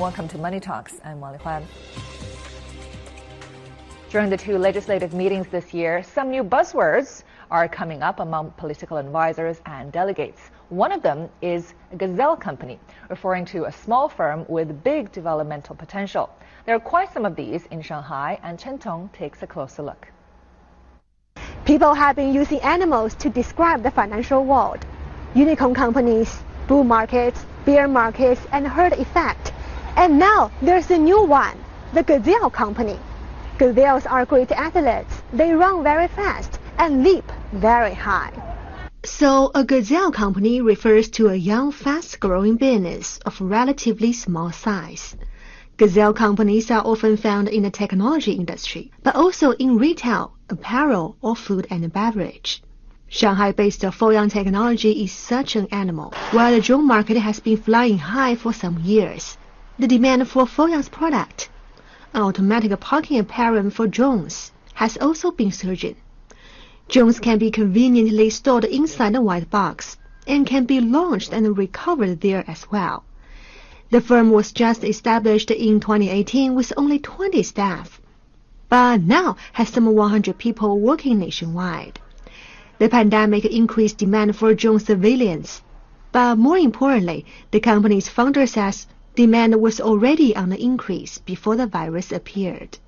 Welcome to Money Talks. I'm Wang Lihuan. During the two legislative meetings this year, some new buzzwords are coming up among political advisors and delegates. One of them is a gazelle company, referring to a small firm with big developmental potential. There are quite some of these in Shanghai, and Chen Tong takes a closer look. People have been using animals to describe the financial world. Unicorn companies, bull markets, bear markets, and herd effect. And now there's a new one, the gazelle company. Gazelles are great athletes. They run very fast and leap very high. So a gazelle company refers to a young, fast-growing business of relatively small size. Gazelle companies are often found in the technology industry, but also in retail, apparel, or food and beverage. Shanghai-based Foyoung Technology is such an animal. While the drone market has been flying high for some years, the demand for Foyoung's product an automatic parking apron for drones has also been surging. Drones can be conveniently stored inside a white box and can be launched and recovered there as well. The firm was just established in 2018 with only 20 staff, but now has some 100 people working nationwide. The pandemic increased demand for drone surveillance, but more importantly, the company's founder says Demand was already on the increase before the virus appeared.